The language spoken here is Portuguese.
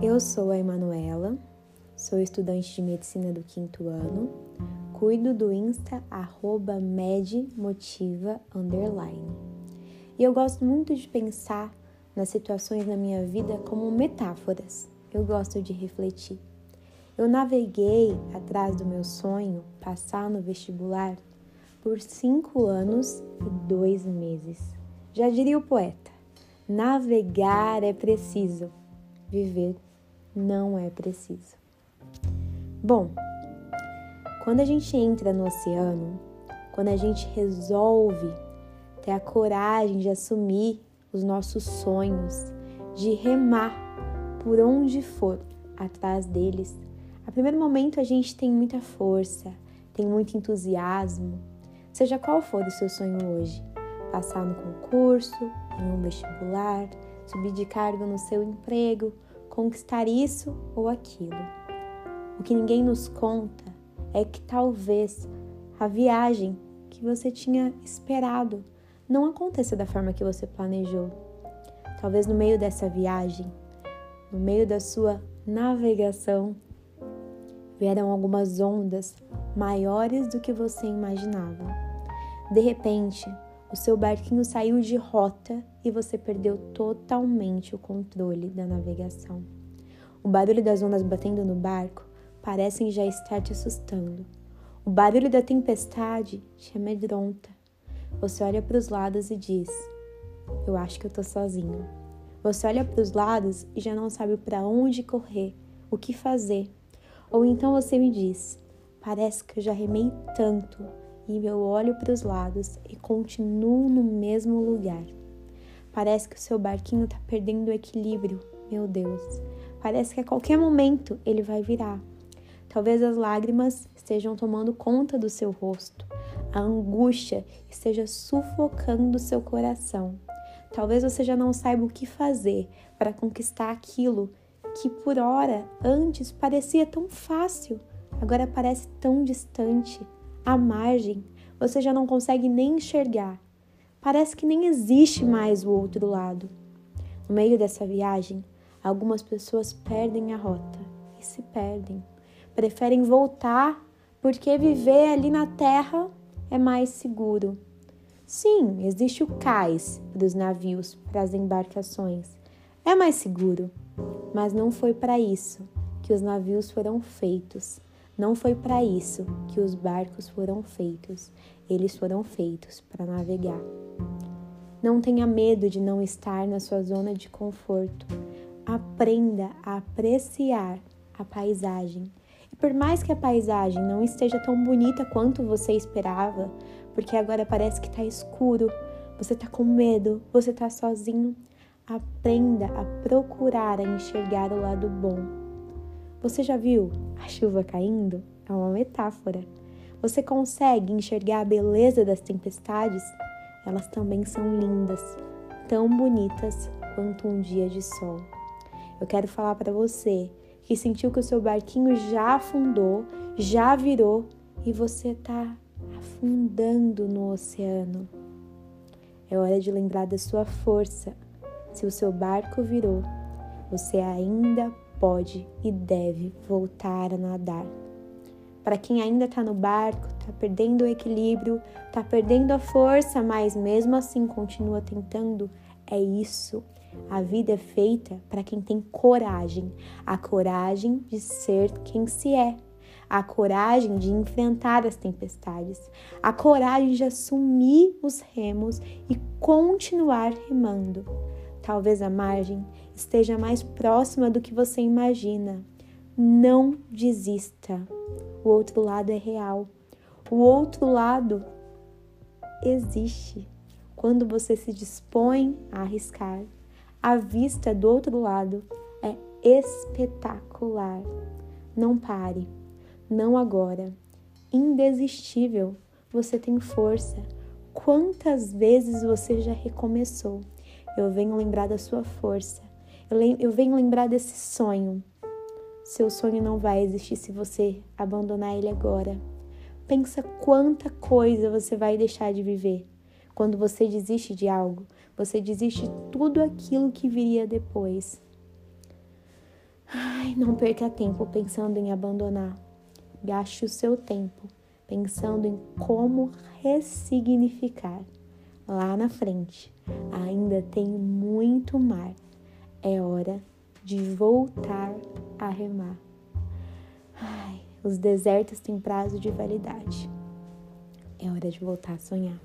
Eu sou a Emanuela, sou estudante de medicina do quinto ano, cuido do Insta arroba medmotiva underline. E eu gosto muito de pensar nas situações na minha vida como metáforas. Eu gosto de refletir. Eu naveguei atrás do meu sonho, passar no vestibular, por cinco anos e dois meses. Já diria o poeta: navegar é preciso, viver não é preciso. Bom, quando a gente entra no oceano, quando a gente resolve ter a coragem de assumir os nossos sonhos, de remar por onde for atrás deles, a primeiro momento a gente tem muita força, tem muito entusiasmo, seja qual for o seu sonho hoje, passar no concurso, em um vestibular, subir de cargo no seu emprego, conquistar isso ou aquilo. O que ninguém nos conta é que talvez a viagem que você tinha esperado não aconteça da forma que você planejou. Talvez no meio dessa viagem, no meio da sua navegação, vieram algumas ondas maiores do que você imaginava. De repente, o seu barquinho saiu de rota e você perdeu totalmente o controle da navegação. O barulho das ondas batendo no barco parecem já estar te assustando. O barulho da tempestade te amedronta. Você olha para os lados e diz: Eu acho que eu tô sozinho. Você olha para os lados e já não sabe para onde correr, o que fazer. Ou então você me diz: Parece que eu já remei tanto e eu olho para os lados e continuo no mesmo lugar. Parece que o seu barquinho está perdendo o equilíbrio, meu Deus. Parece que a qualquer momento ele vai virar. Talvez as lágrimas estejam tomando conta do seu rosto, a angústia esteja sufocando seu coração. Talvez você já não saiba o que fazer para conquistar aquilo que por hora antes parecia tão fácil, agora parece tão distante à margem, você já não consegue nem enxergar. Parece que nem existe mais o outro lado. No meio dessa viagem, algumas pessoas perdem a rota e se perdem. Preferem voltar porque viver ali na terra é mais seguro. Sim, existe o cais dos navios para as embarcações. É mais seguro, mas não foi para isso que os navios foram feitos. Não foi para isso que os barcos foram feitos. Eles foram feitos para navegar. Não tenha medo de não estar na sua zona de conforto. Aprenda a apreciar a paisagem. E por mais que a paisagem não esteja tão bonita quanto você esperava, porque agora parece que está escuro, você está com medo, você está sozinho, aprenda a procurar a enxergar o lado bom você já viu a chuva caindo? É uma metáfora. Você consegue enxergar a beleza das tempestades? Elas também são lindas, tão bonitas quanto um dia de sol. Eu quero falar para você que sentiu que o seu barquinho já afundou, já virou e você está afundando no oceano. É hora de lembrar da sua força. Se o seu barco virou, você ainda pode e deve voltar a nadar. Para quem ainda está no barco, está perdendo o equilíbrio, está perdendo a força, mas mesmo assim continua tentando, é isso. A vida é feita para quem tem coragem, a coragem de ser quem se é, a coragem de enfrentar as tempestades, a coragem de assumir os remos e continuar remando. Talvez a margem esteja mais próxima do que você imagina. Não desista. O outro lado é real. O outro lado existe. Quando você se dispõe a arriscar, a vista do outro lado é espetacular. Não pare, não agora. Indesistível, você tem força. Quantas vezes você já recomeçou? Eu venho lembrar da sua força. Eu, eu venho lembrar desse sonho. Seu sonho não vai existir se você abandonar ele agora. Pensa quanta coisa você vai deixar de viver. Quando você desiste de algo, você desiste de tudo aquilo que viria depois. Ai, não perca tempo pensando em abandonar. Gaste o seu tempo pensando em como ressignificar. Lá na frente ainda tem muito mar. É hora de voltar a remar. Ai, os desertos têm prazo de validade. É hora de voltar a sonhar.